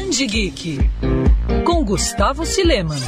Band Geek com Gustavo Sileman.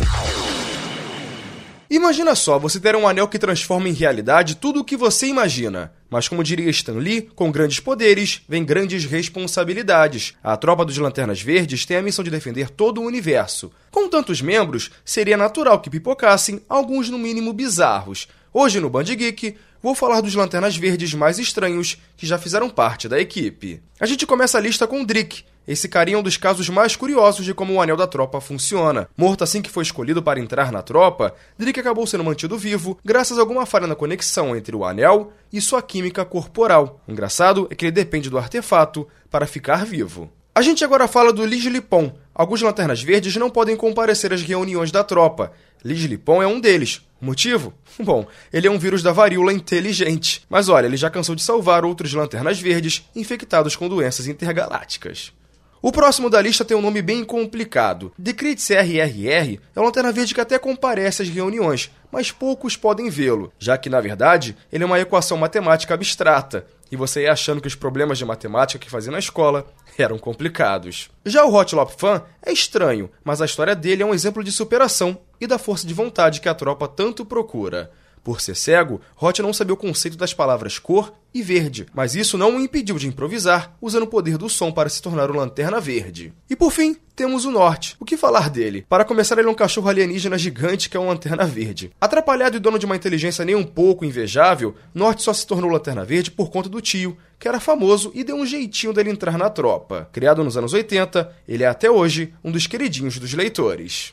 Imagina só, você ter um anel que transforma em realidade tudo o que você imagina. Mas como diria Stan Lee, com grandes poderes vem grandes responsabilidades. A tropa dos Lanternas Verdes tem a missão de defender todo o universo. Com tantos membros, seria natural que pipocassem alguns no mínimo bizarros. Hoje no Band Geek, vou falar dos Lanternas Verdes mais estranhos que já fizeram parte da equipe. A gente começa a lista com Drick, esse carinha é um dos casos mais curiosos de como o Anel da Tropa funciona. Morto assim que foi escolhido para entrar na tropa, Drake acabou sendo mantido vivo graças a alguma falha na conexão entre o anel e sua química corporal. O engraçado é que ele depende do artefato para ficar vivo. A gente agora fala do Lig Lipon. Alguns Lanternas Verdes não podem comparecer às reuniões da tropa. Lig Lipon é um deles. Motivo? Bom, ele é um vírus da varíola inteligente. Mas olha, ele já cansou de salvar outros Lanternas Verdes infectados com doenças intergalácticas. O próximo da lista tem um nome bem complicado. Decrit RRR é uma lanterna verde que até comparece às reuniões, mas poucos podem vê-lo, já que, na verdade, ele é uma equação matemática abstrata, e você ia achando que os problemas de matemática que fazia na escola eram complicados. Já o Hot Lop Fan é estranho, mas a história dele é um exemplo de superação e da força de vontade que a tropa tanto procura. Por ser cego, Roth não sabia o conceito das palavras cor e verde, mas isso não o impediu de improvisar, usando o poder do som para se tornar o Lanterna Verde. E por fim, temos o Norte. O que falar dele? Para começar, ele é um cachorro alienígena gigante que é um Lanterna Verde. Atrapalhado e dono de uma inteligência nem um pouco invejável, Norte só se tornou Lanterna Verde por conta do tio, que era famoso e deu um jeitinho dele entrar na tropa. Criado nos anos 80, ele é até hoje um dos queridinhos dos leitores.